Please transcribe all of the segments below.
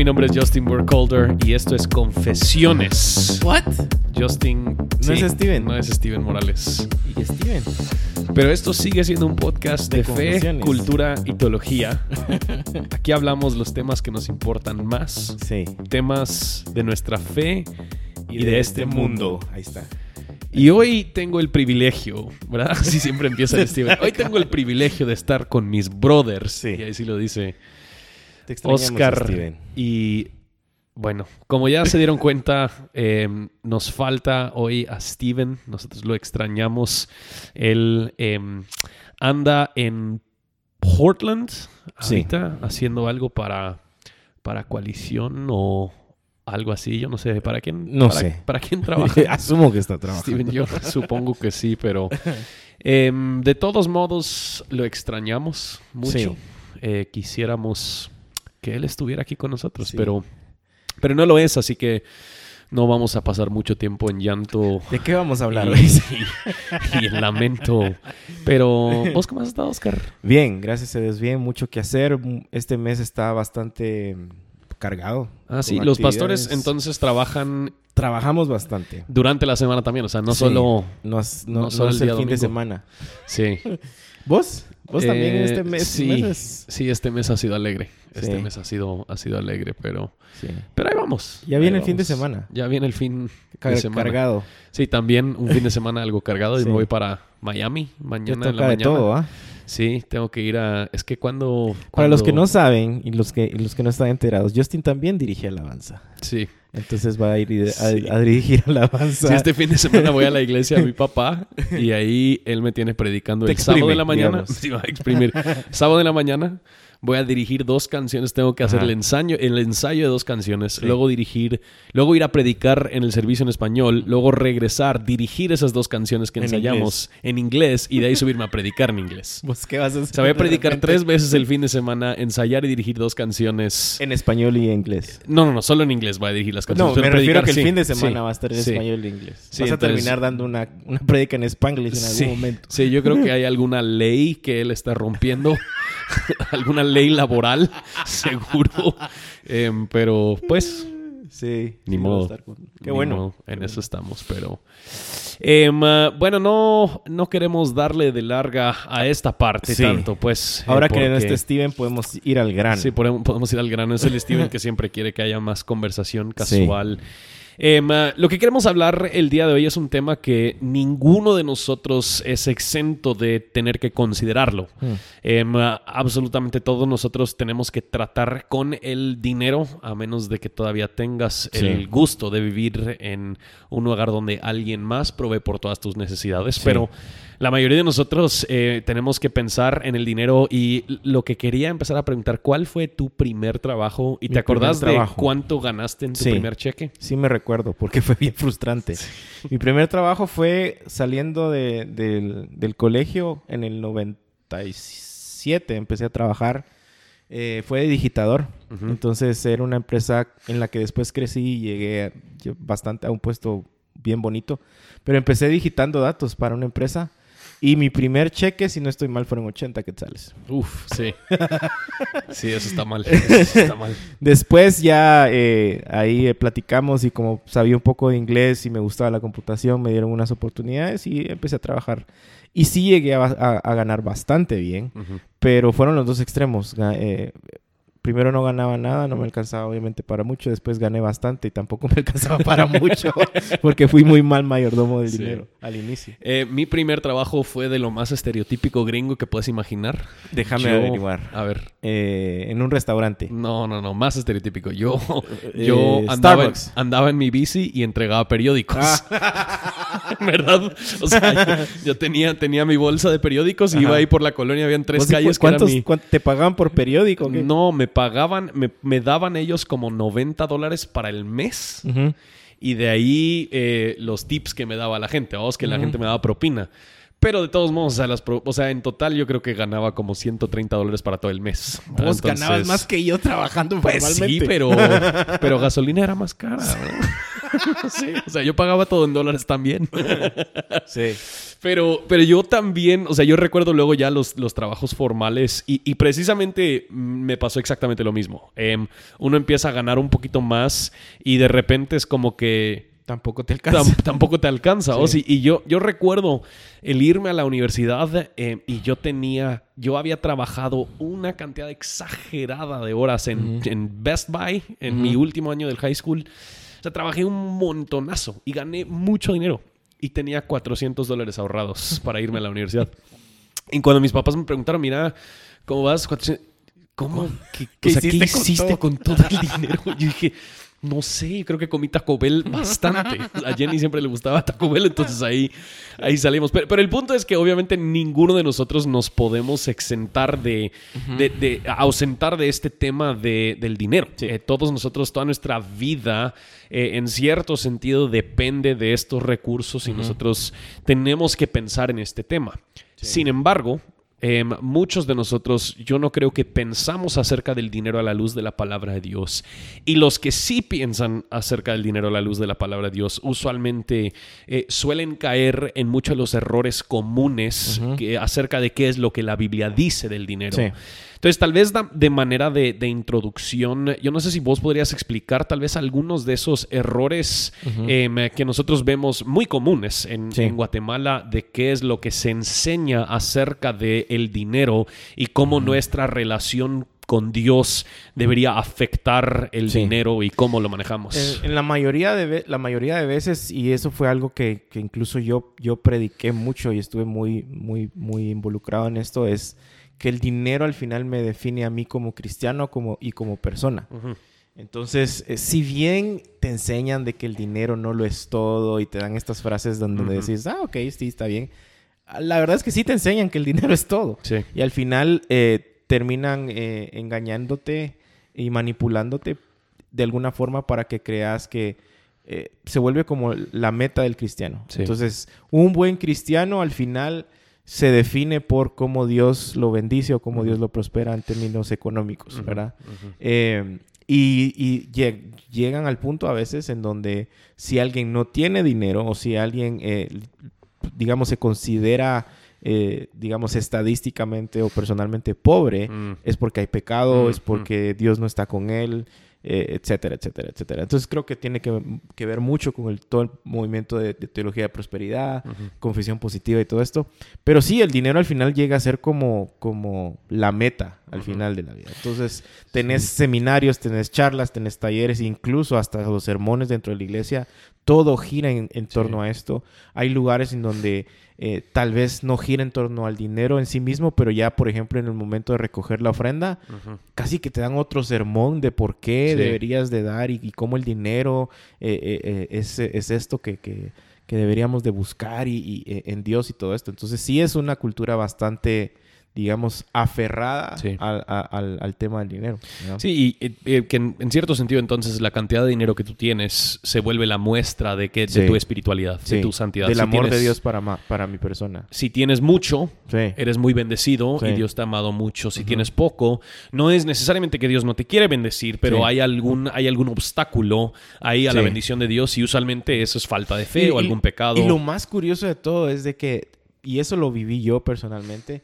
mi nombre es Justin Burkholder y esto es Confesiones. ¿What? Justin. ¿No es Steven? No es Steven Morales. ¿Y Steven? Pero esto sigue siendo un podcast de, De fe, cultura y teología. Aquí hablamos los temas que nos importan más, Sí. temas de nuestra fe y, de, este mundo. Ahí está. Y hoy tengo el privilegio, ¿verdad? Así siempre empieza el Steven. Hoy tengo el privilegio de estar con mis brothers. Sí. Y ahí sí lo dice Te Oscar. Steven. Y bueno, como ya se dieron cuenta, eh, nos falta hoy a Steven. Nosotros lo extrañamos. Él eh, anda en Portland Sí. ahorita haciendo algo para, para coalición o algo así. Yo no sé. ¿Para quién, No para- sé. ¿Para quién trabaja? Asumo que está trabajando. Steven, yo supongo que sí, pero em, de todos modos lo extrañamos mucho. Sí. Eh, quisiéramos que él estuviera aquí con nosotros, Sí. pero, pero no lo es, así que no vamos a pasar mucho tiempo en llanto ¿De qué vamos a hablar y, hoy? y en lamento. Pero, ¿vos cómo has estado, Oscar? Bien, gracias a Dios, bien. Mucho que hacer. Este mes está bastante mm, cargado. Ah, sí, los pastores entonces trabajan Trabajamos bastante. durante la semana también, o sea, no Sí. solo... No, solo es el día fin de semana. Sí. ¿Vos? ¿Vos también en Eh, este mes? Sí, meses? sí, este mes ha sido alegre. Este Sí. mes ha sido, ha sido alegre, pero, Sí. pero ahí vamos. Ya ahí viene el fin de semana. Ya viene el fin Car- de semana. cargado. Sí, también un fin de semana algo cargado y me voy para Miami mañana en la toca de mañana. todo, ¿ah? Sí, tengo que ir a... Es que cuando... Para los que no saben y los que, y los que no están enterados, Justin también dirige Alabanza. Sí. Entonces va a ir a, Sí. a dirigir Alabanza. Sí, este fin de semana voy a la iglesia de mi papá y ahí él me tiene predicando Te el sábado de la mañana. digamos. Sí, va a exprimir. sábado de la mañana voy a dirigir dos canciones. Tengo que hacer Ajá. el ensayo, el ensayo de dos canciones. Sí. Luego dirigir, luego ir a predicar en el servicio en español. Luego regresar, dirigir esas dos canciones que En ensayamos en inglés y de ahí subirme a predicar en inglés. ¿Vos qué vas a O hacer? sea, voy a predicar tres veces el fin de semana, ensayar y dirigir dos canciones. En español y inglés. No, no, no, solo en inglés voy a dirigir las canciones. No, me refiero a predicar, que el sí, fin de semana sí, va a estar en español y inglés. Sí, Vas a terminar dando una, una predica en Spanglish en algún momento. sí, yo creo que hay alguna ley que él está rompiendo, alguna ley laboral, seguro. Em, pero pues, Sí. Ni sí, modo. con- Qué ni bueno. modo, en eso estamos, pero... Ah, bueno, no, no queremos darle de larga a esta parte Sí. tanto, pues... eh, Ahora que no porque- esté Steven, podemos ir al grano. Sí, podemos, podemos ir al grano. Es el Steven que siempre quiere que haya más conversación casual. Ah, lo que queremos hablar el día de hoy es un tema que ninguno de nosotros es exento de tener que considerarlo. Em, ah, absolutamente todos nosotros tenemos que tratar con el dinero, a menos de que todavía tengas Sí. el gusto de vivir en un lugar donde alguien más provee por todas tus necesidades. Sí. Pero la mayoría de nosotros eh, tenemos que pensar en el dinero y lo que quería empezar a preguntar, ¿cuál fue tu primer trabajo? ¿Y Mi te acordás de cuánto ganaste en tu Sí. primer cheque? Sí me recuerdo, porque fue bien frustrante. Mi primer trabajo fue saliendo de- del, del colegio en el 97. Empecé a trabajar. Eh, fue de digitador. Entonces era una empresa en la que después crecí y llegué bastante a un puesto bien bonito. Pero empecé digitando datos para una empresa. Y mi primer cheque, si no estoy mal, fueron 80 quetzales. Uf, sí. sí, eso está mal. Eso está mal. Después ya eh, ahí eh, platicamos y como sabía un poco de inglés y me gustaba la computación, me dieron unas oportunidades y empecé a trabajar. Y sí llegué a, a- a ganar bastante bien, Ujú. pero fueron los dos extremos. Eh, primero no ganaba nada, no me alcanzaba obviamente para mucho, después gané bastante y tampoco me alcanzaba para mucho, porque fui muy mal mayordomo del Sí. dinero al inicio. Eh, mi primer trabajo fue de lo más estereotípico gringo que puedes imaginar. Déjame Yo- averiguar. A ver. Eh, en un restaurante. No, no, no, más estereotípico. Yo, Eh, yo andaba, en, andaba en mi bici y entregaba periódicos. Ah. ¿Verdad? O sea, yo, yo tenía, tenía mi bolsa de periódicos y Ajá. iba ahí por la colonia, habían tres ¿Vos y cu- calles que ¿Cuántos mi... cuán- te pagaban por periódico? qué? No, me pagaban, me, me daban ellos como 90 dólares para el mes. Y de ahí eh, los tips que me daba la gente, vamos, que la gente me daba propina. Pero de todos modos, o sea, las pro- o sea, en total yo creo que ganaba como 130 dólares para todo el mes. Vos ganabas más que yo trabajando Pues formalmente. sí, pero, pero gasolina era más cara. sí, o sea, yo pagaba todo en dólares también. Sí. Pero, pero yo también, o sea, yo recuerdo luego ya los, los trabajos formales y, y precisamente me pasó exactamente lo mismo. Em, uno empieza a ganar un poquito más y de repente es como que Tampoco te alcanza. Tam- tampoco te alcanza. o sí. Y yo, yo recuerdo el irme a la universidad eh, y yo tenía, yo había trabajado una cantidad exagerada de horas en, en Best Buy en mi último año del high school. O sea, trabajé un montonazo y gané mucho dinero. Y tenía 400 dólares ahorrados para irme a la universidad. Y cuando mis papás me preguntaron, mira, ¿cómo vas? 400 ¿Cómo? ¿Qué, ¿Qué o sea, ¿qué hiciste con hiciste todo? con todo el dinero? Yo dije, no sé, creo que comí Taco Bell bastante. A Jenny siempre le gustaba Taco Bell, entonces ahí, ahí salimos. Pero, pero el punto es que obviamente ninguno de nosotros nos podemos exentar de, de, de- ausentar de este tema de- del dinero. Eh, todos nosotros, toda nuestra vida, eh, en cierto sentido, depende de estos recursos y nosotros tenemos que pensar en este tema. Sin embargo, eh, muchos de nosotros, yo no creo que pensamos acerca del dinero a la luz de la palabra de Dios. Y los que sí piensan acerca del dinero a la luz de la palabra de Dios, usualmente eh, suelen caer en muchos de los errores comunes que- acerca de qué es lo que la Biblia dice del dinero. Sí. Entonces, tal vez de manera de, de introducción, yo no sé si vos podrías explicar tal vez algunos de esos errores em, que nosotros vemos muy comunes en, Sí. en Guatemala de qué es lo que se enseña acerca del el dinero y cómo nuestra relación con Dios debería afectar el Sí. dinero y cómo lo manejamos. En, en la mayoría de ve- la mayoría de veces y eso fue algo que, que incluso yo yo prediqué mucho y estuve muy muy muy involucrado en esto es que el dinero al final me define a mí como cristiano como y como persona. Entonces, eh, si bien te enseñan de que el dinero no lo es todo y te dan estas frases donde Ujú. decís, ah, ok, sí, está bien. ah, La verdad es que sí te enseñan que el dinero es todo. Sí. Y al final eh, terminan eh, engañándote y manipulándote de alguna forma para que creas que se vuelve como la meta del cristiano. Sí. Entonces, un buen cristiano al final se define por cómo Dios lo bendice o cómo Dios lo prospera en términos económicos, ¿verdad? Eh, y y lleg- llegan al punto a veces en donde si alguien no tiene dinero o si alguien, eh, digamos, se considera, eh, digamos, estadísticamente o personalmente pobre, Mm. es porque hay pecado, Mm, es porque Dios no está con él, eh, etcétera, etcétera, etcétera. Entonces creo que tiene que, que ver mucho con el, todo el movimiento de, de teología de prosperidad, Ujú. confesión positiva y todo esto. Pero sí, el dinero al final llega a ser como, como la meta al final de la vida. Entonces, tenés seminarios, tenés charlas, tenés talleres, incluso hasta los sermones dentro de la iglesia. Todo gira en, en torno a esto. Hay lugares en donde eh, tal vez no gira en torno al dinero en sí mismo, pero ya, por ejemplo, en el momento de recoger la ofrenda, casi que te dan otro sermón de por qué Sí. deberías de dar y, y cómo el dinero eh, eh, es, es esto que, que- que deberíamos de buscar y, y, en Dios y todo esto. Entonces sí es una cultura bastante, digamos, aferrada Sí. al, a- al- al tema del dinero. ¿no? Sí, y eh, eh, que en, en cierto sentido entonces la cantidad de dinero que tú tienes se vuelve la muestra de que de tu espiritualidad, de tu santidad. Del Si amor de Dios para, ma- para mi persona. Si tienes mucho, eres muy bendecido y Dios te ha amado mucho. Si tienes poco, no es necesariamente que Dios no te quiere bendecir, pero hay algún hay algún obstáculo ahí a la bendición de Dios y usualmente eso es falta de fe Y- o y- algún pecado. Y lo más curioso de todo es de que, y eso lo viví yo personalmente,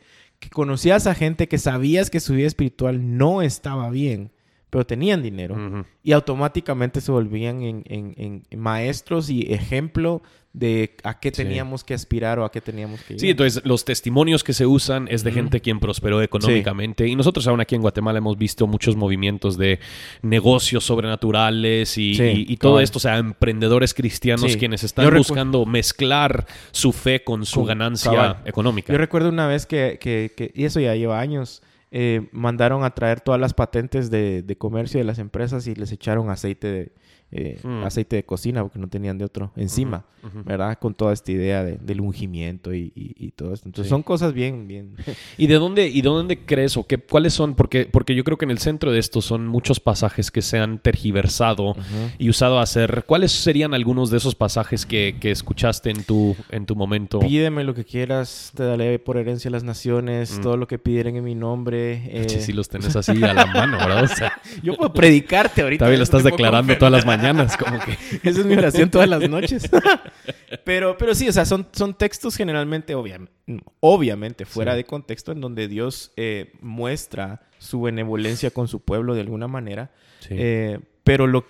conocías a gente que sabías que su vida espiritual no estaba bien, pero tenían dinero. Y automáticamente se volvían en, en- en maestros y ejemplo de a qué Sí. teníamos que aspirar o a qué teníamos que ir. Sí, entonces los testimonios que se usan es de gente quien prosperó económicamente. Y nosotros aún aquí en Guatemala hemos visto muchos movimientos de negocios sobrenaturales y, Sí, y- y todo esto, o sea, emprendedores cristianos quienes están buscando mezclar su fe con su Con- ganancia cabal. económica. Yo recuerdo una vez que, que- que- y eso ya lleva años, eh, mandaron a traer todas las patentes de, de comercio de las empresas y les echaron aceite de, eh, Hmm. aceite de cocina porque no tenían de otro encima. ¿verdad? Con toda esta idea de, del ungimiento y, y- y todo esto. Entonces Sí. son cosas bien, bien... ¿Y de dónde, y de dónde crees o qué, cuáles son? Porque, porque yo creo que en el centro de esto son muchos pasajes que se han tergiversado y usado a hacer. ¿Cuáles serían algunos de esos pasajes que, que escuchaste en tu, en tu momento? Pídeme lo que quieras, te daré por herencia a las naciones, Mm. todo lo que pidieren en mi nombre. eh, Sí, sí los tenés así a la mano, ¿verdad? O sea, Yo puedo predicarte ahorita. todavía lo estás declarando todas las mañanas, como que. Esa es mi oración todas las noches. pero, pero sí, o sea, son, son textos generalmente, obviamente, obviamente fuera Sí. de contexto, en donde Dios eh, muestra su benevolencia con su pueblo de alguna manera. Sí. Eh, pero lo...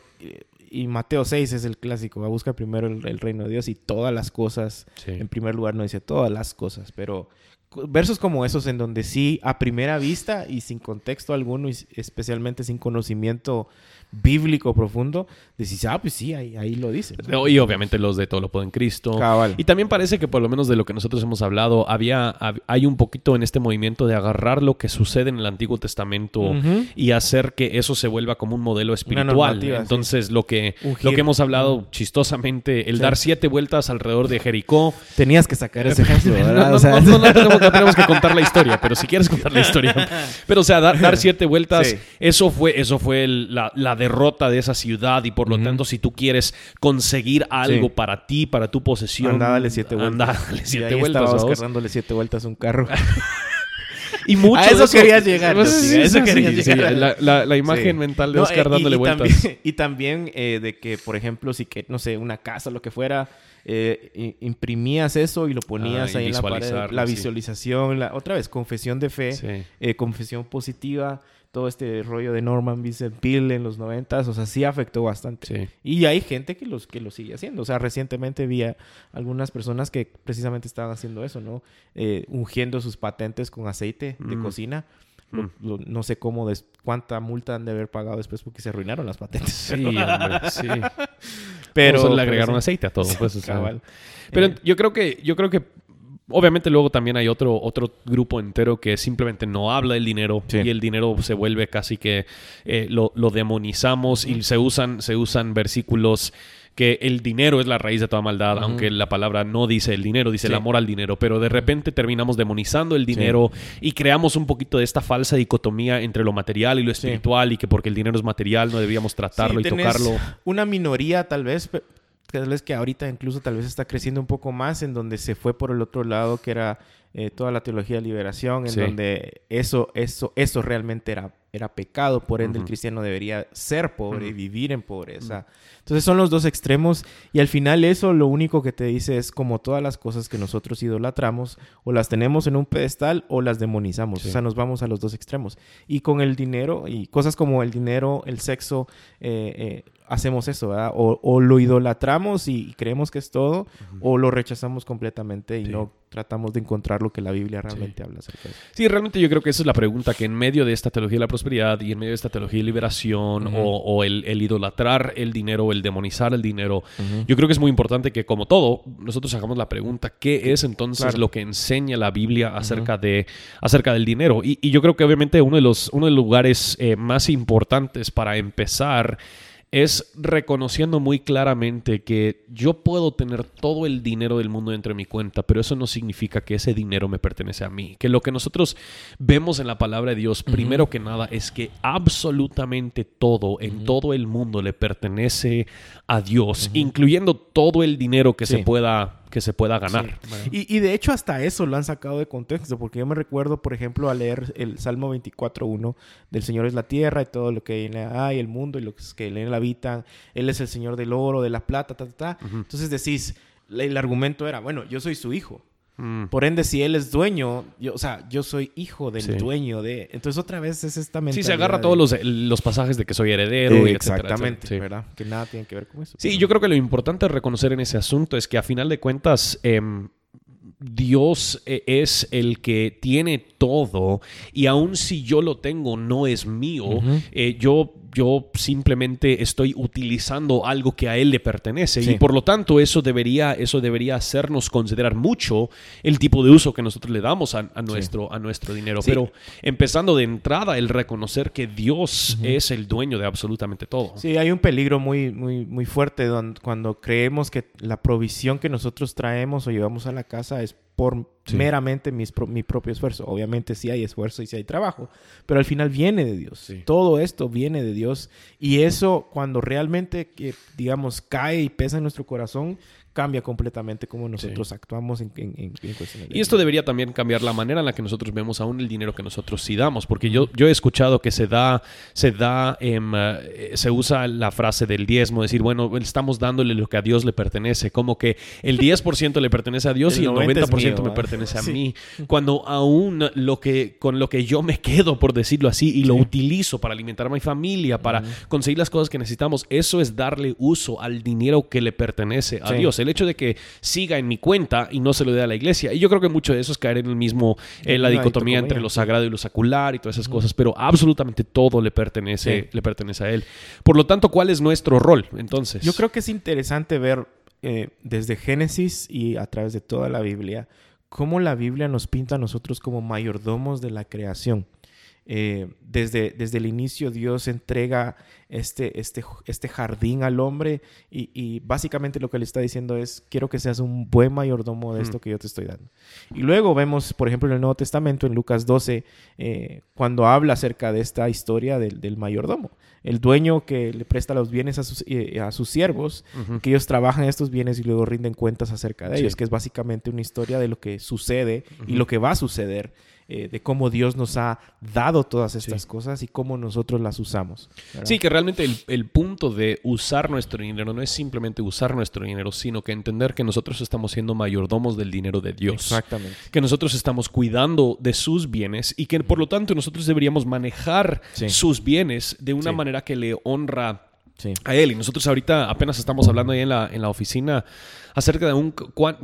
Y Mateo 6 es el clásico, va a buscar primero el, el reino de Dios y todas las cosas Sí. en primer lugar no dice todas las cosas, pero versos como esos en donde sí a primera vista y sin contexto alguno y especialmente sin conocimiento bíblico profundo, decís, ah, pues sí, ahí, ahí lo dice. ¿no? Y obviamente los de todo lo puedo en Cristo. Cabal. Y también parece que por lo menos de lo que nosotros hemos hablado, había, hab- hay un poquito en este movimiento de agarrar lo que sucede en el Antiguo Testamento y hacer que eso se vuelva como un modelo espiritual. sí. Entonces, lo que lo que hemos hablado chistosamente, el Sí. dar siete vueltas alrededor de Jericó. Tenías que sacar ese ejemplo, ¿verdad? no, O sea, no, no, no tenemos, no tenemos que contar la historia, pero si quieres contar la historia. Pero, o sea, dar, dar siete vueltas, Sí. eso fue, eso fue el- la, la derrota de esa ciudad. Y por lo tanto, si tú quieres conseguir algo Sí. para ti, para tu posesión, Anda, dale siete vueltas. anda, dale Y siete ahí vueltas. estaba ¿vamos? Oscar dándole siete vueltas a un carro. Y mucho A eso querías llegar, Pues, Jessica, sí, a eso sí, querías sí, llegar. La, la- la imagen Sí. mental de No, Oscar eh, dándole y vueltas. También, y también eh, de que, por ejemplo, si que, no sé, una casa o lo que fuera, eh, i- imprimías eso y lo ponías Ah, y ahí en la pared. La sí. visualización, la, otra vez, confesión de fe, Sí. eh, confesión positiva, todo este rollo de Norman Vincent Peale en los noventas, o sea, sí afectó bastante. Sí. Y hay gente que, los, que lo sigue haciendo. O sea, recientemente vi a algunas personas que precisamente estaban haciendo eso, ¿no? Eh, ungiendo sus patentes con aceite de Mm. cocina. Lo- Mm. lo- no sé cómo, des- cuánta multa han de haber pagado después porque se arruinaron las patentes. Sí, hombre, sí. Pero le agregaron aceite a todo. Pues, o sea. Pero Eh, yo creo que, yo creo que obviamente luego también hay otro, otro grupo entero que simplemente no habla del dinero Sí. y el dinero se vuelve casi que eh, lo, lo demonizamos y se usan, se usan versículos que el dinero es la raíz de toda maldad, aunque la palabra no dice el dinero, dice el amor al dinero, pero de repente terminamos demonizando el dinero y creamos un poquito de esta falsa dicotomía entre lo material y lo Sí. espiritual y que porque el dinero es material no debíamos tratarlo y tenés tocarlo. Una minoría tal vez, tal vez que ahorita incluso tal vez está creciendo un poco más en donde se fue por el otro lado que era eh, toda la teología de liberación, en Sí. donde eso, eso, eso realmente era, era pecado, por ende el cristiano debería ser pobre y vivir en pobreza. Entonces son los dos extremos y al final eso lo único que te dice es como todas las cosas que nosotros idolatramos o las tenemos en un pedestal o las demonizamos. Sí. O sea, nos vamos a los dos extremos. Y con el dinero y cosas como el dinero, el sexo, eh, eh, hacemos eso, ¿verdad? O, o lo idolatramos y creemos que es todo o lo rechazamos completamente y Sí. no tratamos de encontrar lo que la Biblia realmente habla acerca de eso. Sí, realmente yo creo que esa es la pregunta, que en medio de esta teología de la prosperidad y en medio de esta teología de liberación o, o el, el idolatrar el dinero o el demonizar el dinero, yo creo que es muy importante que como todo, nosotros hagamos la pregunta, ¿qué es entonces Claro. lo que enseña la Biblia acerca, de, acerca del dinero? Y, y yo creo que obviamente uno de los, uno de los lugares eh, más importantes para empezar es reconociendo muy claramente que yo puedo tener todo el dinero del mundo dentro de mi cuenta, pero eso no significa que ese dinero me pertenece a mí. Que lo que nosotros vemos en la palabra de Dios, primero que nada, es que absolutamente todo en todo el mundo le pertenece a Dios, incluyendo todo el dinero que, se, pueda, que se pueda ganar. Y, y de hecho hasta eso lo han sacado de contexto, porque yo me recuerdo, por ejemplo, a leer el Salmo 24.1 del Señor es la tierra y todo lo que hay, el mundo y los que en él habitan. Él es el Señor del oro, de la plata, ta, ta, ta. Entonces decís, el argumento era, bueno, yo soy su hijo. Mm. Por ende, si él es dueño, yo, o sea, yo soy hijo del Sí. dueño de... Entonces otra vez es esta Sí, mentalidad se agarra de- todos los, los pasajes de que soy heredero. y Eh, exactamente, etcétera. Sí. ¿verdad? Que nada tiene que ver con eso. Sí, pero- yo creo que lo importante reconocer en ese asunto es que a final de cuentas em, Dios eh, es el que tiene todo y aun si yo lo tengo no es mío, eh, yo, yo simplemente estoy utilizando algo que a Él le pertenece Sí. y por lo tanto eso debería, eso debería hacernos considerar mucho el tipo de uso que nosotros le damos a, a nuestro, a nuestro dinero. Sí. Pero empezando de entrada el reconocer que Dios es el dueño de absolutamente todo. Sí, hay un peligro muy, muy, muy fuerte cuando creemos que la provisión que nosotros traemos o llevamos a la casa es por Sí. meramente mis mi propio esfuerzo. Obviamente sí hay esfuerzo y sí hay trabajo, pero al final viene de Dios. Sí. Todo esto viene de Dios y eso cuando realmente, que, digamos, cae y pesa en nuestro corazón, cambia completamente cómo nosotros actuamos en, en, en, de Y esto debería también cambiar la manera en la que nosotros vemos aún el dinero que nosotros sí damos, porque yo, yo he escuchado que se da, se da, em, eh, se usa la frase del diezmo, decir, bueno, estamos dándole lo que a Dios le pertenece, como que el 10% le pertenece a Dios y el 90% me pertenece a mí, cuando aún lo que, con lo que yo me quedo, por decirlo así, y lo utilizo para alimentar a mi familia, para conseguir las cosas que necesitamos, eso es darle uso al dinero que le pertenece a Dios el hecho de que siga en mi cuenta y no se lo dé a la iglesia. Y yo creo que mucho de eso es caer en el mismo, en la dicotomía entre lo sagrado y lo secular y todas esas cosas, pero absolutamente todo le pertenece, le pertenece a él. Por lo tanto, ¿cuál es nuestro rol entonces? Yo creo que es interesante ver eh, desde Génesis y a través de toda la Biblia cómo la Biblia nos pinta a nosotros como mayordomos de la creación. Eh, desde, desde el inicio Dios entrega este, este, este jardín al hombre y, básicamente lo que le está diciendo es, quiero que seas un buen mayordomo de esto que yo te estoy dando. Y luego vemos, por ejemplo, en el Nuevo Testamento, en Lucas 12, eh, cuando habla acerca de esta historia del, mayordomo. El dueño que le presta los bienes a sus, eh, a sus siervos, que ellos trabajan estos bienes y luego rinden cuentas acerca de ellos, que es básicamente una historia de lo que sucede y lo que va a suceder eh, de cómo Dios nos ha dado todas estas cosas y cómo nosotros las usamos. Sí, que realmente el, punto de usar nuestro dinero no es simplemente usar nuestro dinero, sino que entender que nosotros estamos siendo mayordomos del dinero de Dios. Exactamente. Que nosotros estamos cuidando de sus bienes y que por lo tanto nosotros deberíamos manejar sus bienes de una manera que le honra a él. Y nosotros ahorita apenas estamos hablando ahí en la, en la oficina acerca de un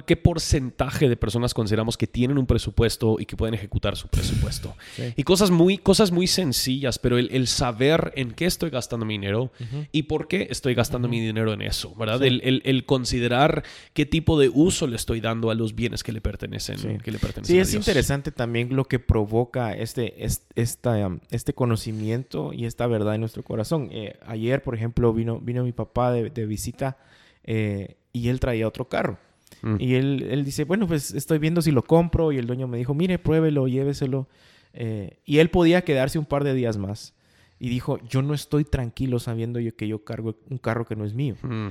qué porcentaje de personas consideramos que tienen un presupuesto y que pueden ejecutar su presupuesto. Y cosas muy, cosas muy sencillas, pero el, saber en qué estoy gastando mi dinero y por qué estoy gastando mi dinero en eso, ¿verdad? El, considerar qué tipo de uso le estoy dando a los bienes que le pertenecen. Sí, que le pertenecen sí es interesante también lo que provoca este, este, este conocimiento y esta verdad en nuestro corazón. Eh, ayer, por ejemplo, vino, vino mi papá de, de visita. Eh, y él traía otro carro. Mm. Y él, él, dice, bueno, pues estoy viendo si lo compro. Y el dueño me dijo, mire, pruébelo, lléveselo. Eh, y él podía quedarse un par de días más. Y dijo, yo no estoy tranquilo sabiendo yo que yo cargo un carro que no es mío. Mm.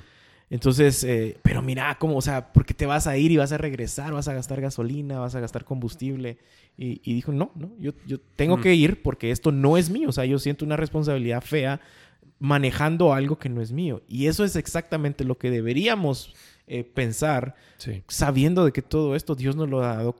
Entonces, eh, pero mira, cómo, o sea, porque te vas a ir y vas a regresar, vas a gastar gasolina, vas a gastar combustible. Y, dijo, no, no, yo, yo tengo mm. que ir porque esto no es mío. O sea, yo siento una responsabilidad fea manejando algo que no es mío. Y eso es exactamente lo que deberíamos eh, pensar, sabiendo de que todo esto Dios nos lo ha dado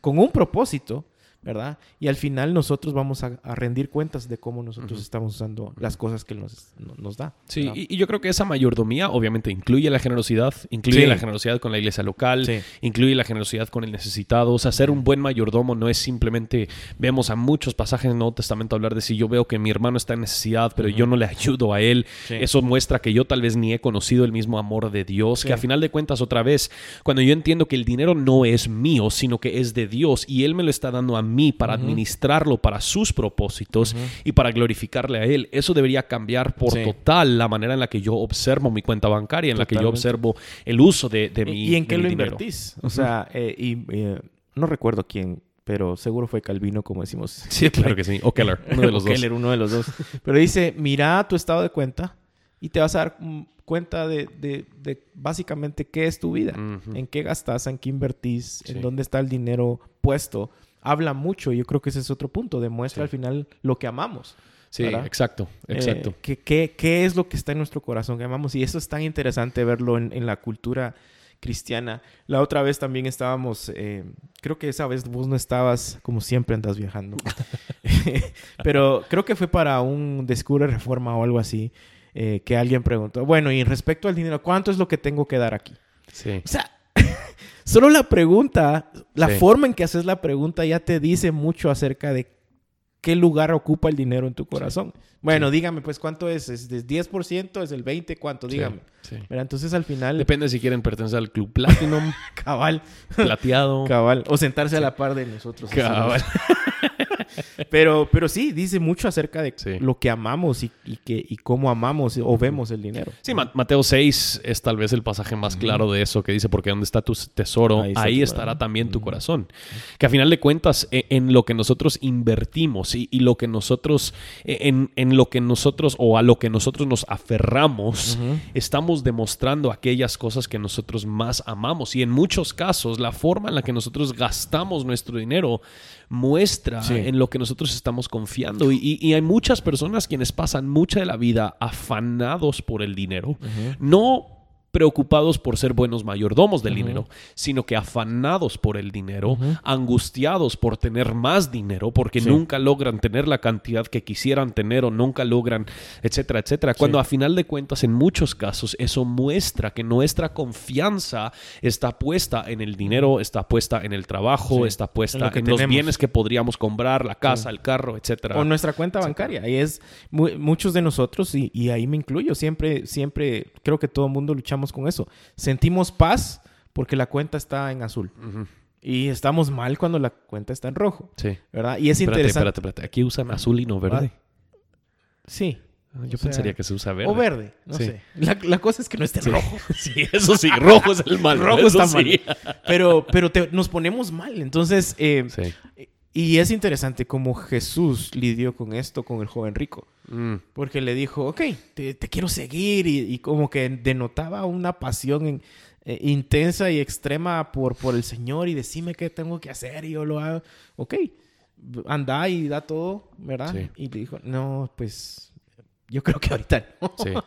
con un propósito ¿verdad? Y al final nosotros vamos a, rendir cuentas de cómo nosotros estamos usando las cosas que nos, nos da. Sí, y, yo creo que esa mayordomía obviamente incluye la generosidad, incluye la generosidad con la iglesia local, incluye la generosidad con el necesitado. O sea, ser un buen mayordomo no es simplemente, vemos a muchos pasajes en el Nuevo Testamento hablar de si yo veo que mi hermano está en necesidad, pero yo no le ayudo a él. Eso muestra que yo tal vez ni he conocido el mismo amor de Dios, que a final de cuentas otra vez, cuando yo entiendo que el dinero no es mío, sino que es de Dios y Él me lo está dando a mí, mí para administrarlo para sus propósitos y para glorificarle a Él. Eso debería cambiar por total la manera en la que yo observo mi cuenta bancaria, en la que yo observo el uso de, de mi ¿Y en qué lo invertís? O sea, eh, y, eh, no recuerdo quién, pero seguro fue Calvino, como decimos. Sí, claro que sí. O Keller, uno de los dos. Keller, uno de los dos. Pero dice, mira tu estado de cuenta y te vas a dar cuenta de, de, básicamente qué es tu vida, en qué gastas, en qué invertís, en dónde está el dinero puesto habla mucho. Yo creo que ese es otro punto. Demuestra al final lo que amamos. Sí, exacto, eh, exacto. ¿qué, qué, es lo que está en nuestro corazón que amamos? Y eso es tan interesante verlo en, la cultura cristiana. La otra vez también estábamos, eh, creo que esa vez vos no estabas, como siempre andas viajando, pero creo que fue para un Descubre Reforma o algo así, eh, que alguien preguntó, bueno, y respecto al dinero, ¿cuánto es lo que tengo que dar aquí? Sí. O sea, Solo la pregunta, la forma en que haces la pregunta ya te dice mucho acerca de qué lugar ocupa el dinero en tu corazón. Bueno, dígame, pues, ¿cuánto es? ¿Es del 10%? ¿Es el 20%? ¿Cuánto? Dígame. entonces, al final... Depende si quieren pertenecer al Club Platinum. Cabal. Plateado. Cabal. O sentarse a la par de nosotros. Cabal. pero, pero sí, dice mucho acerca de Sí. lo que amamos y, y que, y cómo amamos o vemos el dinero. Sí, Ma- Mateo 6 es tal vez el pasaje más claro de eso que dice, porque donde está tu tesoro, Ahí ahí, está tu estará también tu corazón. Que a final de cuentas, e- en, lo que nosotros invertimos y, y lo que nosotros, e- en, en lo que nosotros o a lo que nosotros nos aferramos, estamos demostrando aquellas cosas que nosotros más amamos. Y en muchos casos, la forma en la que nosotros gastamos nuestro dinero muestra Sí. en lo que nosotros estamos confiando. Y, y- y hay muchas personas quienes pasan mucha de la vida afanados por el dinero, no preocupados por ser buenos mayordomos del dinero, sino que afanados por el dinero, angustiados por tener más dinero, porque Sí. nunca logran tener la cantidad que quisieran tener o nunca logran, etcétera, etcétera. Cuando a final de cuentas, en muchos casos, eso muestra que nuestra confianza está puesta en el dinero, está puesta en el trabajo, Sí. está puesta En lo en, que los bienes que podríamos comprar, la casa, el carro, etcétera. O nuestra cuenta bancaria. Ahí es mu- muchos de nosotros, y, y ahí me incluyo, siempre, siempre creo que todo el mundo luchamos con eso. Sentimos paz porque la cuenta está en azul. Y estamos mal cuando la cuenta está en rojo. Sí. ¿Verdad? Y es Espérate, interesante. espérate, espérate. Aquí usan azul y no verde. Sí. Yo O sea, pensaría que se usa verde. O verde, no Sí. sé. La, la cosa es que no esté Sí. rojo. Sí, eso sí, rojo es el mal. Rojo está sí. mal. Pero, pero te- nos ponemos mal. Entonces, eh, y es interesante cómo Jesús lidió con esto con el joven rico. Mm, Porque le dijo, ok, te, te quiero seguir. Y, y como que denotaba una pasión en- eh, intensa y extrema por, por el Señor. Y decime qué tengo que hacer y yo lo hago. Ok, anda y da todo, ¿verdad? Sí. Y le dijo, no, pues yo creo que ahorita no. Sí.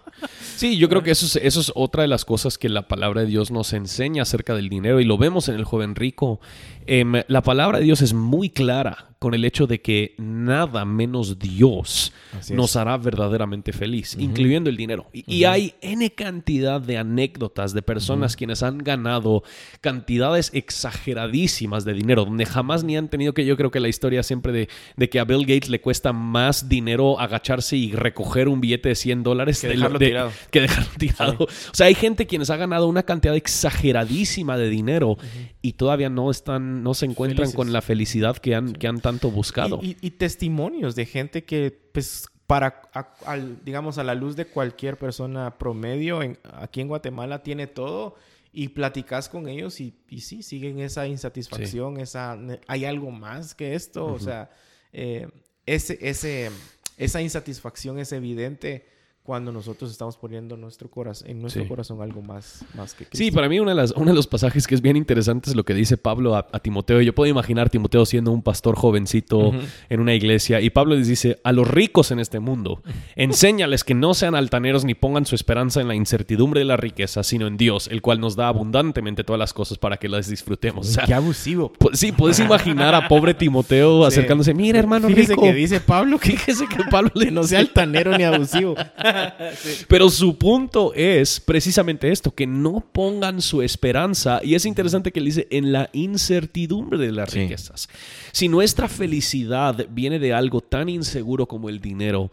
Sí, yo creo que eso es, eso es otra de las cosas que la palabra de Dios nos enseña acerca del dinero y lo vemos en el joven rico. Em, la palabra de Dios es muy clara con el hecho de que nada menos Dios nos hará verdaderamente feliz, incluyendo el dinero. Y, y hay N cantidad de anécdotas de personas quienes han ganado cantidades exageradísimas de dinero, donde jamás ni han tenido que, yo creo que la historia siempre de, de que a Bill Gates le cuesta más dinero agacharse y recoger un billete de 100 dólares Que de lo- dejarlo de- tirado. que dejarlo tirado. O sea, hay gente quienes ha ganado una cantidad exageradísima de dinero y todavía no están, no se encuentran Felices. con la felicidad que han, que han tanto buscado. Y, y- y testimonios de gente que, pues, para, a- al- digamos, a la luz de cualquier persona promedio en- aquí en Guatemala tiene todo y platicas con ellos y, y sí, siguen esa insatisfacción, esa, hay algo más que esto, o sea, eh, ese, ese, esa insatisfacción es evidente cuando nosotros estamos poniendo nuestro corazón, en nuestro Sí. corazón algo más, más que Cristo. Sí, para mí una de las, uno de los pasajes que es bien interesante es lo que dice Pablo a, a Timoteo. Yo puedo imaginar a Timoteo siendo un pastor jovencito en una iglesia y Pablo les dice, a los ricos en este mundo, enséñales que no sean altaneros ni pongan su esperanza en la incertidumbre de la riqueza, sino en Dios, el cual nos da abundantemente todas las cosas para que las disfrutemos. O sea, Qué abusivo. sí, puedes imaginar a pobre Timoteo Sí. acercándose, mira hermano Fíjese rico. que dice Pablo que, Fíjese que Pablo le que no sea altanero ni abusivo. Pero su punto es precisamente esto, que no pongan su esperanza, y es interesante que él dice, en la incertidumbre de las Sí. riquezas. Si nuestra felicidad viene de algo tan inseguro como el dinero,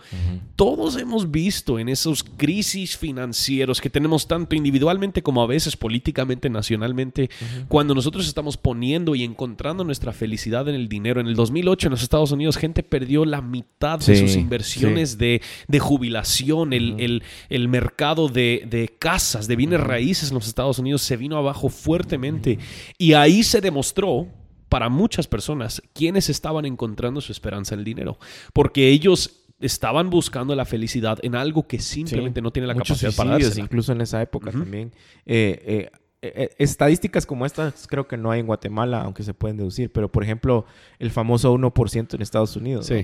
todos hemos visto en esos crisis financieros que tenemos tanto individualmente como a veces políticamente, nacionalmente, cuando nosotros estamos poniendo y encontrando nuestra felicidad en el dinero. En el 2008 en los Estados Unidos, gente perdió la mitad de Sí, sus inversiones de, de jubilación, el, el- el mercado de, de casas, de bienes raíces en los Estados Unidos se vino abajo fuertemente. Y ahí se demostró para muchas personas quienes estaban encontrando su esperanza en el dinero. Porque ellos estaban buscando la felicidad en algo que simplemente Sí. no tiene la Muchos capacidad para dársela. incluso en esa época también. Eh, eh, eh, estadísticas como estas creo que no hay en Guatemala, aunque se pueden deducir, pero por ejemplo, el famoso 1% en Estados Unidos. ¿no?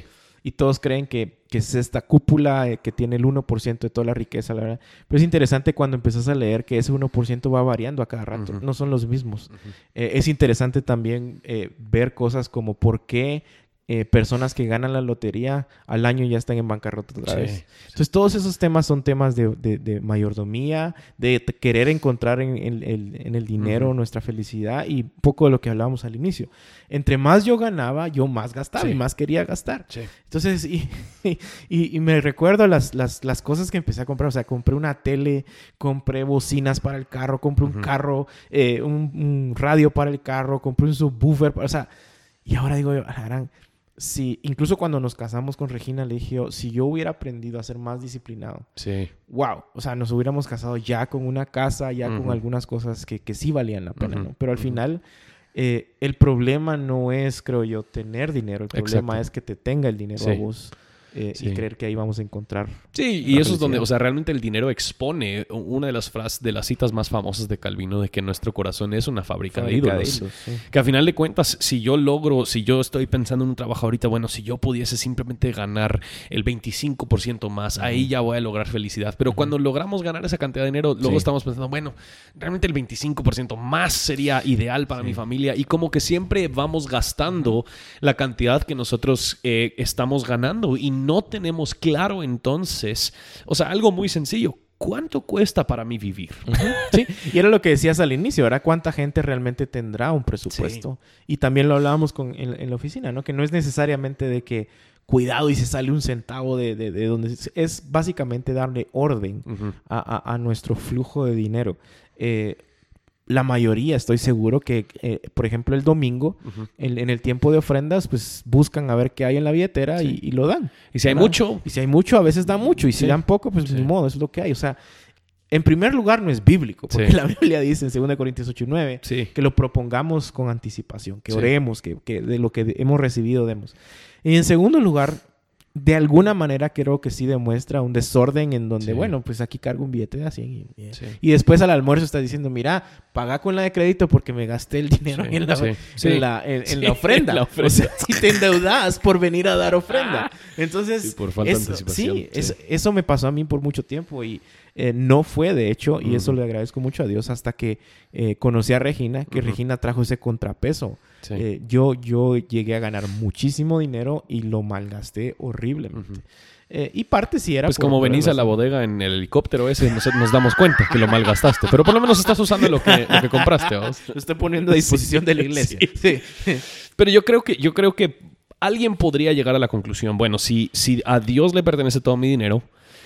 Y todos creen que, que es esta cúpula eh, que tiene el 1% de toda la riqueza, la verdad. Pero es interesante cuando empiezas a leer que ese 1% va variando a cada rato, Ujú. no son los mismos. Eh, es interesante también eh, ver cosas como por qué eh, personas que ganan la lotería al año ya están en bancarrota otra Sí, vez. Entonces, todos esos temas son temas de, de- de mayordomía, de querer encontrar en, en- el dinero nuestra felicidad y poco de lo que hablábamos al inicio. Entre más yo ganaba, yo más gastaba Sí. y más quería gastar. Sí. Entonces, y, y- y me recuerdo las, las, las cosas que empecé a comprar. O sea, compré una tele, compré bocinas para el carro, compré un carro, eh, un, un radio para el carro, compré un subwoofer. O sea, y ahora digo yo, "A la gran, si, incluso cuando nos casamos con Regina, le dije, si yo hubiera aprendido a ser más disciplinado, Sí. wow, o sea, nos hubiéramos casado ya con una casa, ya con algunas cosas que, que sí valían la pena, ¿no? Pero al final, eh, el problema no es, creo yo, tener dinero, el problema Exacto. es que te tenga el dinero Sí. a vos eh, y creer que ahí vamos a encontrar. Sí, y eso es donde, o sea, realmente el dinero expone una de las frases, de las citas más famosas de Calvino, de que nuestro corazón es una fábrica, fábrica de ídolos. sí. Que a final de cuentas, si yo logro, si yo estoy pensando en un trabajo ahorita, bueno, si yo pudiese simplemente ganar el 25% más, ahí ya voy a lograr felicidad. Pero cuando logramos ganar esa cantidad de dinero, luego Sí. estamos pensando, bueno, realmente el 25% más sería ideal para mi familia. Y como que siempre vamos gastando la cantidad que nosotros eh, estamos ganando y no tenemos claro entonces, o sea, algo muy sencillo. ¿Cuánto cuesta para mí vivir? Sí, y era lo que decías al inicio, ¿verdad? ¿Cuánta gente realmente tendrá un presupuesto? Y también lo hablábamos con, en, en la oficina, ¿no? Que no es necesariamente de que cuidado y se sale un centavo de, de, de donde... Es, básicamente darle orden a, a- a nuestro flujo de dinero. Eh, la mayoría, estoy seguro que, eh, por ejemplo, el domingo, Ujú. en, en el tiempo de ofrendas, pues buscan a ver qué hay en la billetera Sí. y, y lo dan. Y si hay ¿verdad? mucho, Y si hay mucho, a veces dan mucho. Y si Sí. dan poco, pues Sí. ni modo, eso es lo que hay. O sea, en primer lugar, no es bíblico, porque la Biblia dice en 2 Corintios 8 y 9 sí. que lo propongamos con anticipación, que oremos, que, que de lo que hemos recibido demos. Y en segundo lugar, de alguna manera creo que sí demuestra un desorden en donde, Sí. bueno, pues aquí cargo un billete de 100 y, y- Sí. y después al almuerzo está diciendo, mira, paga con la de crédito porque me gasté el dinero Sí, en, la, en la- en- la ofrenda. en la ofrenda. O sea, si te endeudas por venir a dar ofrenda. Entonces, Sí, por falta eso, anticipación, eso me pasó a mí por mucho tiempo y eh, no fue, de hecho, y eso le agradezco mucho a Dios hasta que eh, conocí a Regina, que. Regina trajo ese contrapeso. Sí. Eh, yo, yo llegué a ganar muchísimo dinero y lo malgasté horriblemente. Eh, y parte sí era Pues por- como por venís a la bodega en el helicóptero ese, nos, nos damos cuenta que lo malgastaste. Pero por lo menos estás usando lo que, lo que compraste, ¿vos? Lo estoy poniendo a disposición de la iglesia. Sí. Sí. Pero yo creo que, yo creo que alguien podría llegar a la conclusión, bueno, si, si a Dios le pertenece todo mi dinero,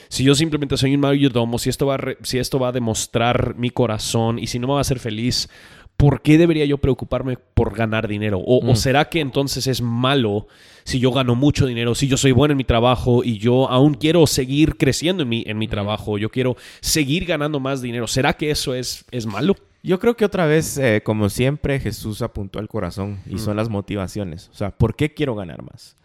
si yo simplemente soy un mayordomo, si esto va a, re- si esto va a demostrar mi corazón y si no me va a hacer feliz, ¿por qué debería yo preocuparme por ganar dinero? ¿O, o Mm. será que entonces es malo si yo gano mucho dinero, si yo soy bueno en mi trabajo y yo aún quiero seguir creciendo en mi, en mi trabajo, yo quiero seguir ganando más dinero? ¿Será que eso es, es malo? Yo creo que otra vez, eh, como siempre, Jesús apuntó al corazón y Mm. son las motivaciones. O sea, ¿por qué quiero ganar más?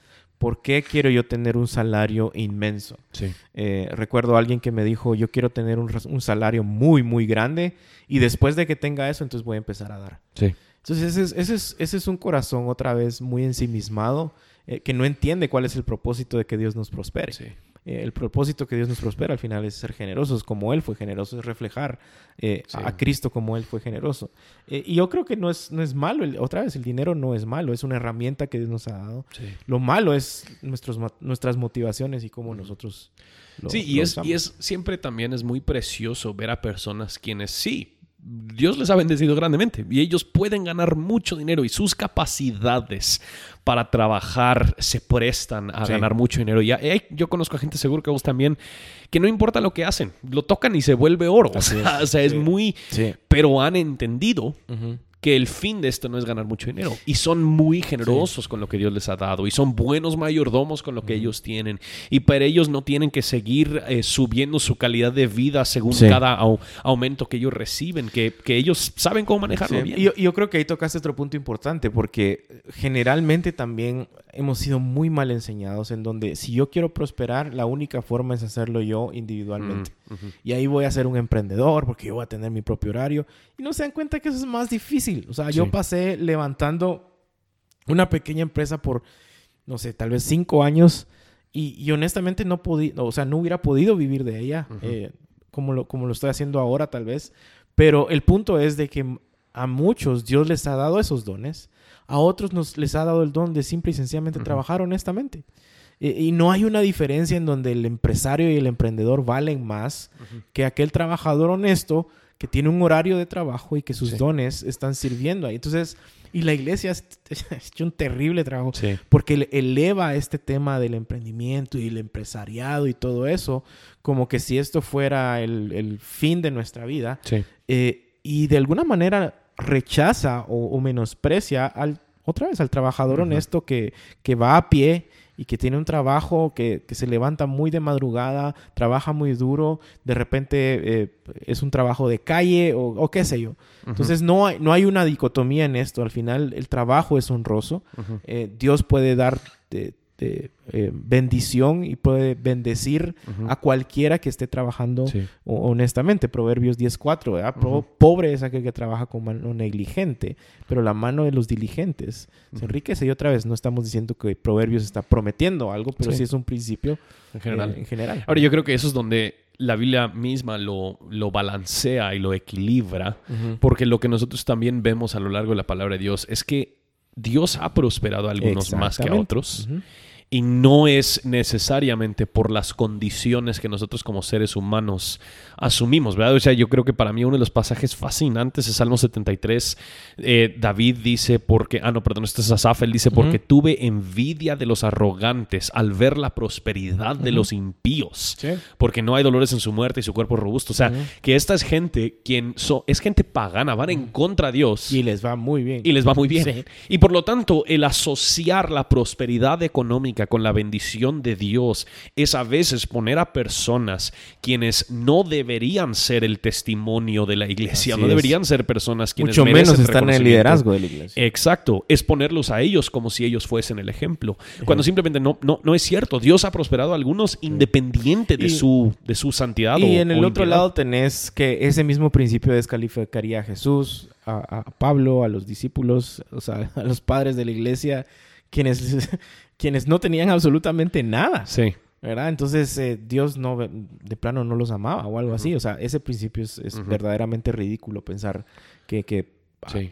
¿Por qué quiero yo tener un salario inmenso? Sí. Eh, recuerdo a alguien que me dijo, yo quiero tener un, salario muy, muy grande y después de que tenga eso, entonces voy a empezar a dar. Sí. Entonces ese es, ese es, ese es un corazón otra vez muy ensimismado eh, que no entiende cuál es el propósito de que Dios nos prospere. Sí. Eh, el propósito que Dios nos prospera al final es ser generosos como Él fue generoso, es reflejar eh, Sí. a, Cristo como Él fue generoso. Eh, y yo creo que no es, no es malo, el- otra vez, el dinero no es malo, es una herramienta que Dios nos ha dado. Sí. Lo malo es nuestros, nuestras motivaciones y cómo nosotros lo Sí, y lo es, usamos. y es siempre también es muy precioso ver a personas quienes sí, Dios les ha bendecido grandemente y ellos pueden ganar mucho dinero y sus capacidades para trabajar se prestan a Sí. ganar mucho dinero. Y hay- yo conozco a gente seguro que vos también, que no importa lo que hacen, lo tocan y se vuelve oro. O sea, es, o sea, es sí. muy... Sí. Pero han entendido. Que el fin de esto no es ganar mucho dinero. Y son muy generosos con lo que Dios les ha dado. Y son buenos mayordomos con lo que ellos tienen. Y para ellos no tienen que seguir eh, subiendo su calidad de vida según Sí. cada au- aumento que ellos reciben. Que, que ellos saben cómo manejarlo Sí, bien. y Yo, yo creo que ahí tocaste otro punto importante porque generalmente también hemos sido muy mal enseñados en donde si yo quiero prosperar, la única forma es hacerlo yo individualmente. Mm, Y ahí voy a ser un emprendedor porque yo voy a tener mi propio horario. Y no se dan cuenta que eso es más difícil. O sea, yo pasé levantando una pequeña empresa por, no sé, tal vez cinco años. Y, y honestamente no podía, o sea, no hubiera podido vivir de ella eh, como, lo, como lo estoy haciendo ahora tal vez. Pero el punto es de que a muchos Dios les ha dado esos dones. A otros nos, les ha dado el don de simple y sencillamente trabajar honestamente. Y no hay una diferencia en donde el empresario y el emprendedor valen más Ujú. que aquel trabajador honesto que tiene un horario de trabajo y que sus Sí. dones están sirviendo ahí. Entonces, y la iglesia ha hecho un terrible trabajo Sí. porque le- eleva este tema del emprendimiento y el empresariado y todo eso como que si esto fuera el, el fin de nuestra vida Sí. eh, y de alguna manera rechaza o, o menosprecia al, otra vez, al trabajador honesto que, que va a pie y que tiene un trabajo que, que, se levanta muy de madrugada, trabaja muy duro, de repente eh, es un trabajo de calle o, o qué sé yo. Entonces no hay, no hay una dicotomía en esto. Al final el trabajo es honroso. Eh, Dios puede dar este, eh, bendición y puede bendecir a cualquiera que esté trabajando honestamente. Proverbios 10.4, pobre es aquel que trabaja con mano negligente, pero la mano de los diligentes se enriquece. Y otra vez, no estamos diciendo que Proverbios está prometiendo algo, pero sí, es un principio en general. en general. Ahora, yo creo que eso es donde la Biblia misma lo, lo balancea y lo equilibra, porque lo que nosotros también vemos a lo largo de la palabra de Dios es que Dios ha prosperado a algunos más que a otros y no es necesariamente por las condiciones que nosotros como seres humanos asumimos, ¿verdad? O sea, yo creo que para mí uno de los pasajes fascinantes es Salmo 73. Eh, David dice, porque, ah, no, perdón, este es Asaf, él dice, porque tuve envidia de los arrogantes al ver la prosperidad de los impíos, porque no hay dolores en su muerte y su cuerpo robusto. O sea, que esta es gente quien es gente pagana, van en contra de Dios. Y les va muy bien. Y les va muy bien. Y por lo tanto, el asociar la prosperidad económica con la bendición de Dios es a veces poner a personas quienes no deberían ser el testimonio de la iglesia, no deberían ser personas quienes Mucho menos están en el liderazgo de la iglesia. Exacto, es ponerlos a ellos como si ellos fuesen el ejemplo, cuando simplemente no, no, no es cierto. Dios ha prosperado a algunos independiente de, su, de su santidad. Y en el otro lado tenés que ese mismo principio descalificaría a Jesús, a, a, Pablo, a los discípulos, o sea, a los padres de la iglesia, quienes quienes no tenían absolutamente nada. Sí. ¿Verdad? Entonces eh, Dios no, de plano no los amaba o algo así. O sea, ese principio es, verdaderamente ridículo pensar que, que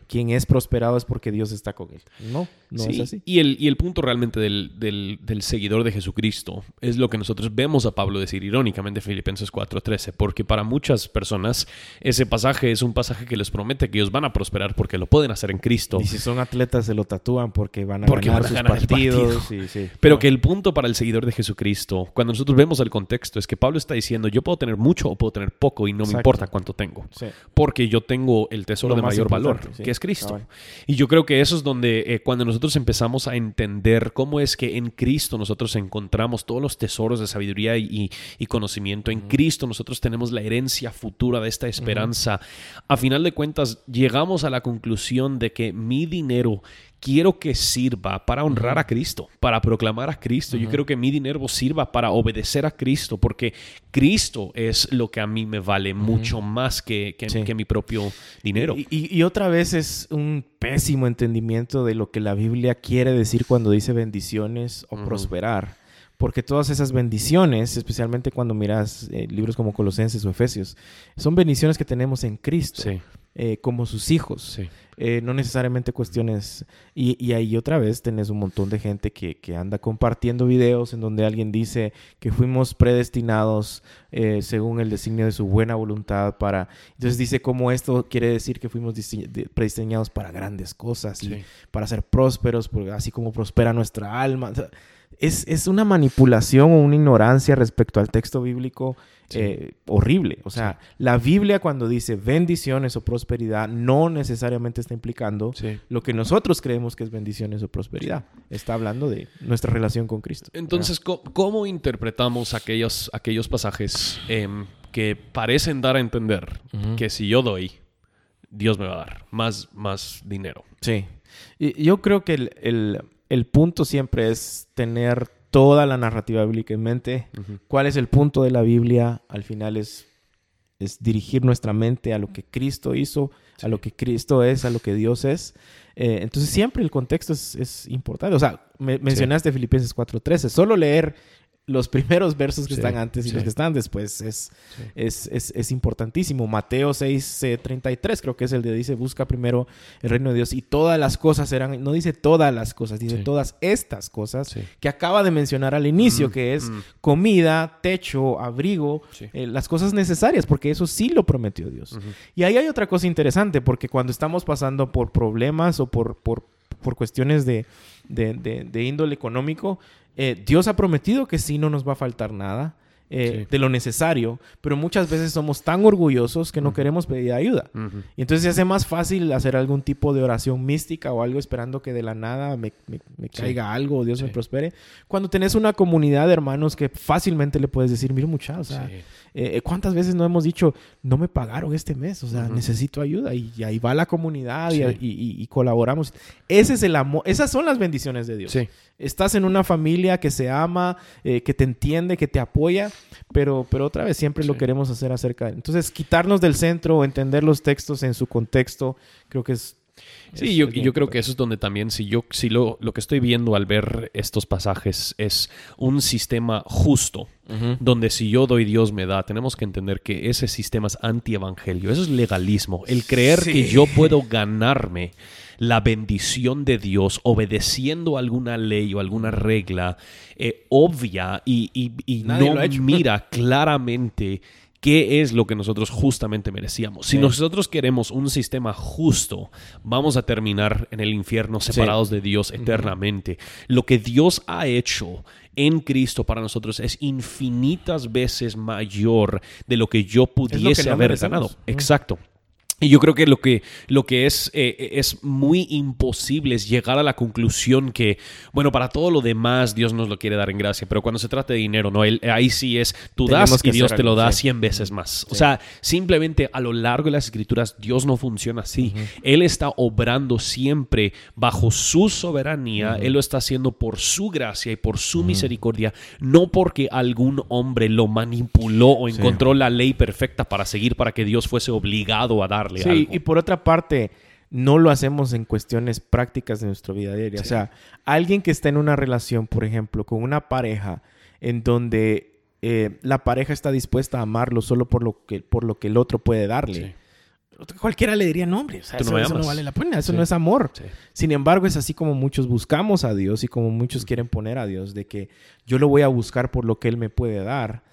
quien es prosperado es porque Dios está con él. No, no es así. Y el, y el punto realmente del, del, seguidor de Jesucristo es lo que nosotros vemos a Pablo decir irónicamente Filipenses 4:13, porque para muchas personas ese pasaje es un pasaje que les promete que ellos van a prosperar porque lo pueden hacer en Cristo. Y si son atletas se lo tatúan porque van a ganar, sus partidos. Pero que el punto para el seguidor de Jesucristo, cuando nosotros vemos el contexto, es que Pablo está diciendo, yo puedo tener mucho o puedo tener poco y no me importa cuánto tengo, porque yo tengo el tesoro de mayor valor que es Cristo. Y yo creo que eso es donde eh, cuando nosotros empezamos a entender cómo es que en Cristo nosotros encontramos todos los tesoros de sabiduría y, conocimiento, en Cristo nosotros tenemos la herencia futura de esta esperanza, a final de cuentas llegamos a la conclusión de que mi dinero quiero que sirva para honrar a Cristo, para proclamar a Cristo. Yo quiero que mi dinero sirva para obedecer a Cristo, porque Cristo es lo que a mí me vale mucho más que, que, mi propio dinero. Y, otra vez es un pésimo entendimiento de lo que la Biblia quiere decir cuando dice bendiciones o prosperar. Porque todas esas bendiciones, especialmente cuando miras eh, libros como Colosenses o Efesios, son bendiciones que tenemos en Cristo. Eh, como sus hijos. Eh, no necesariamente cuestiones. Y, ahí otra vez tenés un montón de gente que, anda compartiendo videos en donde alguien dice que fuimos predestinados eh, según el designio de su buena voluntad para. Entonces dice cómo esto quiere decir que fuimos predestinados para grandes cosas y para ser prósperos, porque así como prospera nuestra alma. Es, es una manipulación o una ignorancia respecto al texto bíblico eh, horrible. O sea, la Biblia cuando dice bendiciones o prosperidad no necesariamente está implicando lo que nosotros creemos que es bendiciones o prosperidad. Está hablando de nuestra relación con Cristo. Entonces, ¿cómo, interpretamos aquellos, aquellos pasajes em, que parecen dar a entender que si yo doy, Dios me va a dar más, más dinero? Sí. Y yo creo que el, el, el punto siempre es tener toda la narrativa bíblica en mente. ¿Cuál es el punto de la Biblia? Al final es, es dirigir nuestra mente a lo que Cristo hizo, a lo que Cristo es, a lo que Dios es. Eh, entonces siempre el contexto es, importante. O sea, mencionaste Filipenses 4.13. Solo leer los primeros versos que están antes y los que están después es, es, es, importantísimo. Mateo 6, 33 creo que es el de dice, busca primero el reino de Dios y todas las cosas serán, no dice todas las cosas, dice todas estas cosas que acaba de mencionar al inicio, mm, que es mm. comida, techo, abrigo, eh, las cosas necesarias, porque eso sí lo prometió Dios. Y ahí hay otra cosa interesante, porque cuando estamos pasando por problemas o por, por, por cuestiones de, de, de índole económico, eh, Dios ha prometido que sí no nos va a faltar nada. Eh, de lo necesario, pero muchas veces somos tan orgullosos que no queremos pedir ayuda. Y entonces se hace más fácil hacer algún tipo de oración mística o algo esperando que de la nada me, caiga algo o Dios me prospere. Cuando tenés una comunidad de hermanos que fácilmente le puedes decir, mira muchachos, o sea, eh, eh, ¿cuántas veces no hemos dicho, no me pagaron este mes? O sea, necesito ayuda. Y, ahí va la comunidad y, colaboramos. Ese es el amor. Esas son las bendiciones de Dios. Estás en una familia que se ama, eh, que te entiende, que te apoya, pero, pero otra vez siempre lo queremos hacer acerca de... Entonces, quitarnos del centro, entender los textos en su contexto, creo que es Sí, yo, yo creo que eso es donde también, si yo, si lo, lo que estoy viendo al ver estos pasajes es un sistema justo, donde si yo doy, Dios me da, tenemos que entender que ese sistema es anti-evangelio, eso es legalismo, el creer que yo puedo ganarme la bendición de Dios obedeciendo alguna ley o alguna regla eh, obvia y, y, no mira claramente qué es lo que nosotros justamente merecíamos. Si nosotros queremos un sistema justo, vamos a terminar en el infierno separados de Dios eternamente. Lo que Dios ha hecho en Cristo para nosotros es infinitas veces mayor de lo que yo pudiese haber ganado. Exacto. Y yo creo que lo que, lo que es, eh, es muy imposible es llegar a la conclusión que, bueno, para todo lo demás Dios nos lo quiere dar en gracia, pero cuando se trata de dinero, no, ahí sí es, tú das y Dios te lo da cien veces más. O sea, simplemente a lo largo de las escrituras Dios no funciona así. Él está obrando siempre bajo su soberanía, Él lo está haciendo por su gracia y por su misericordia, no porque algún hombre lo manipuló o encontró la ley perfecta para seguir para que Dios fuese obligado a dar sí, y por otra parte, no lo hacemos en cuestiones prácticas de nuestra vida diaria. O sea, alguien que está en una relación, por ejemplo, con una pareja en donde eh, la pareja está dispuesta a amarlo solo por lo que, por lo que el otro puede darle. Cualquiera le diría, no, hombre, eso, no vale la pena, eso no es amor. Sin embargo, es así como muchos buscamos a Dios y como muchos quieren poner a Dios, de que yo lo voy a buscar por lo que Él me puede dar.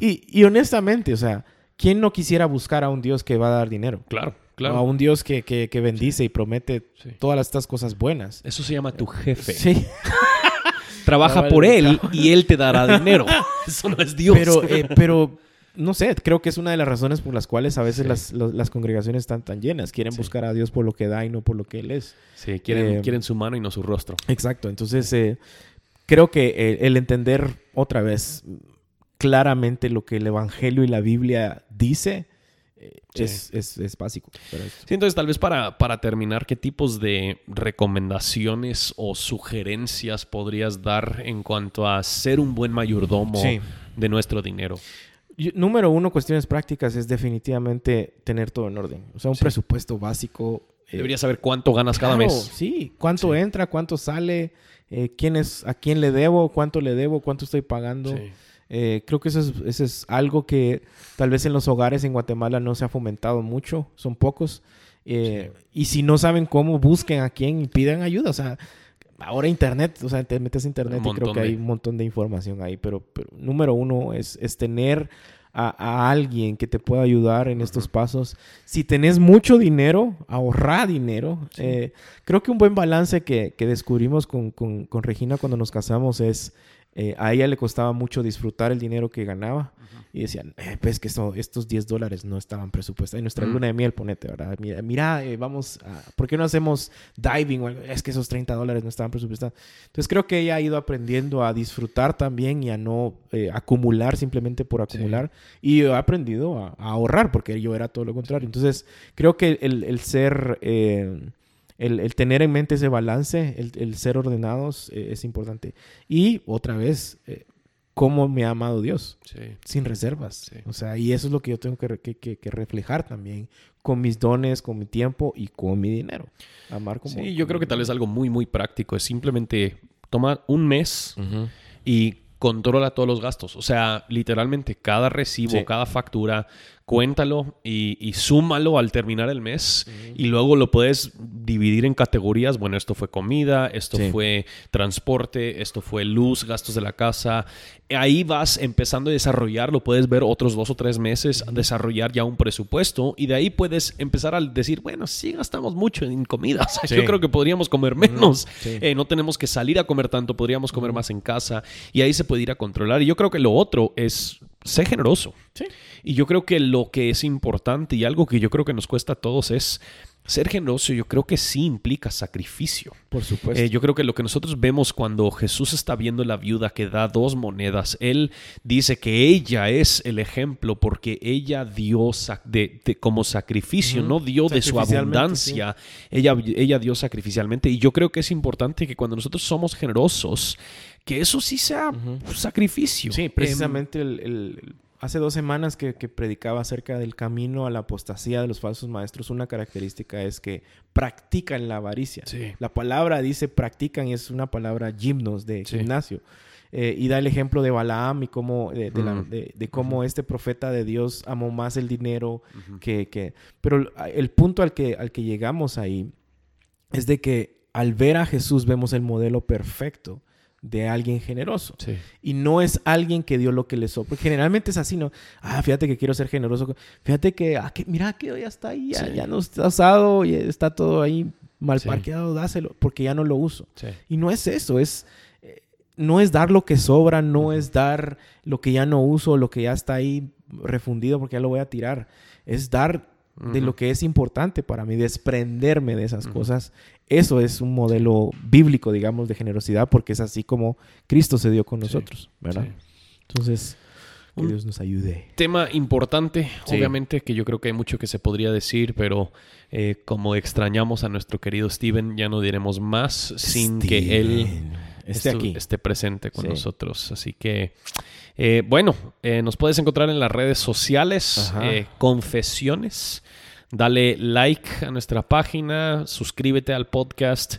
y, y honestamente, o sea, ¿quién no quisiera buscar a un Dios que va a dar dinero? Claro, claro. O a un Dios que, que, bendice y promete todas estas cosas buenas. Eso se llama tu jefe. Sí. Trabaja por él y él te dará dinero. Eso no es Dios. Pero, eh, pero, no sé, creo que es una de las razones por las cuales a veces las, las, congregaciones están tan llenas. Quieren buscar a Dios por lo que da y no por lo que Él es. Sí, quieren, eh, quieren su mano y no su rostro. Exacto. Entonces, eh, creo que el entender otra vez claramente lo que el Evangelio y la Biblia dice, eh, es, básico. Sí, entonces tal vez para, para terminar, ¿qué tipos de recomendaciones o sugerencias podrías dar en cuanto a ser un buen mayordomo de nuestro dinero? número uno, cuestiones prácticas, es definitivamente tener todo en orden. O sea, un presupuesto básico. Eh, Deberías saber cuánto ganas cada mes. Sí, cuánto entra, cuánto sale, eh, quién es, a quién le debo, cuánto le debo, cuánto estoy pagando. Sí. Eh, creo que eso es, eso es algo que tal vez en los hogares en Guatemala no se ha fomentado mucho, son pocos. Eh, y si no saben cómo, busquen a quién y pidan ayuda. O sea, ahora internet, o sea, te metes a internet y creo que hay un montón de información ahí. Pero, número uno es, es tener a, alguien que te pueda ayudar en estos pasos. Si tenés mucho dinero, ahorrar dinero. Eh, creo que un buen balance que, que descubrimos con, con, con Regina cuando nos casamos es eh, a ella le costaba mucho disfrutar el dinero que ganaba y decían, eh, pues que estos 10 dólares no estaban presupuestados. En nuestra luna de miel, ponete, ¿verdad? Mira, eh, vamos, a, ¿por qué no hacemos diving? Es que esos 30 dólares no estaban presupuestados. Entonces creo que ella ha ido aprendiendo a disfrutar también y a no acumular simplemente por acumular. Y he aprendido a, ahorrar porque yo era todo lo contrario. Entonces creo que el, el ser el, tener en mente ese balance, el, ser ordenados eh, es importante. Y otra vez, eh, cómo me ha amado Dios, sin reservas. O sea, y eso es lo que yo tengo que, que, reflejar también con mis dones, con mi tiempo y con mi dinero. Amar como... Sí, yo creo que tal vez algo muy, muy práctico es simplemente tomar un mes y controla todos los gastos. O sea, literalmente cada recibo, cada factura, cuéntalo y, súmalo al terminar el mes y luego lo puedes dividir en categorías. Bueno, esto fue comida, esto fue transporte, esto fue luz, gastos de la casa. Ahí vas empezando a desarrollar, lo puedes ver otros dos o tres meses, desarrollar ya un presupuesto y de ahí puedes empezar a decir, bueno, sí gastamos mucho en comida. Yo creo que podríamos comer menos. Eh, no tenemos que salir a comer tanto, podríamos comer más en casa y ahí se puede ir a controlar. Y yo creo que lo otro es sé generoso. Sí. Y yo creo que lo que es importante y algo que yo creo que nos cuesta a todos es ser generoso. Yo creo que sí implica sacrificio. Por supuesto. Eh, yo creo que lo que nosotros vemos cuando Jesús está viendo la viuda que da dos monedas, Él dice que ella es el ejemplo porque ella dio sac- de, de- como sacrificio, no dio de su abundancia, ella, ella dio sacrificialmente. Y yo creo que es importante que cuando nosotros somos generosos, que eso sí sea sacrificio. Sí, Em, precisamente el, el- hace dos semanas que, que predicaba acerca del camino a la apostasía de los falsos maestros, una característica es que practican la avaricia. sí. La palabra dice practican y es una palabra gimnos de Sí. gimnasio. Eh, y da el ejemplo de Balaam y cómo, de, de la- Mm. de- de cómo este profeta de Dios amó más el dinero que... que- Pero el punto al que, al que llegamos ahí es de que al ver a Jesús vemos el modelo perfecto de alguien generoso. Sí. Y no es alguien que dio lo que le sobró. Porque generalmente es así, ¿no? Ah, fíjate que quiero ser generoso. Fíjate que, ah, que mira que ya está ahí, ya, Sí. ya no está usado y está todo ahí mal Sí. parqueado, dáselo, porque ya no lo uso. Y no es eso, es... eh, No es dar lo que sobra, no es dar lo que ya no uso, lo que ya está ahí refundido porque ya lo voy a tirar. Es dar de lo que es importante para mí, desprenderme de esas cosas. Eso es un modelo bíblico, digamos, de generosidad, porque es así como Cristo se dio con Sí, nosotros, ¿verdad? sí. Entonces, que Dios nos ayude. tema importante, Sí. obviamente, que yo creo que hay mucho que se podría decir, pero eh, como extrañamos a nuestro querido Steven, ya no diremos más sin que él esté estu- aquí. esté presente con Sí. nosotros. Así que, eh, bueno, eh, nos puedes encontrar en las redes sociales, eh, Confesiones. Dale like a nuestra página, suscríbete al podcast,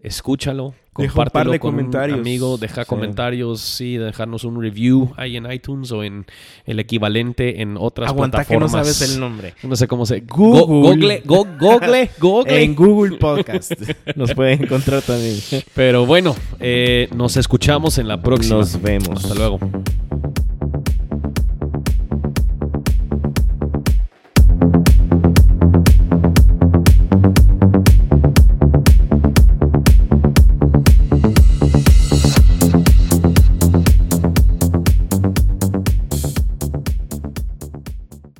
escúchalo, Un compártelo par de con comentarios. un amigo, deja Sí. comentarios, sí, dejarnos un review ahí en iTunes o en el equivalente en otras Aguanta que no plataformas. sabes el nombre. No sé cómo se... Google. Go- Google, go- Google, Google. En Google Podcast nos pueden encontrar también. Pero bueno, eh, nos escuchamos en la próxima. Nos vemos. Hasta luego.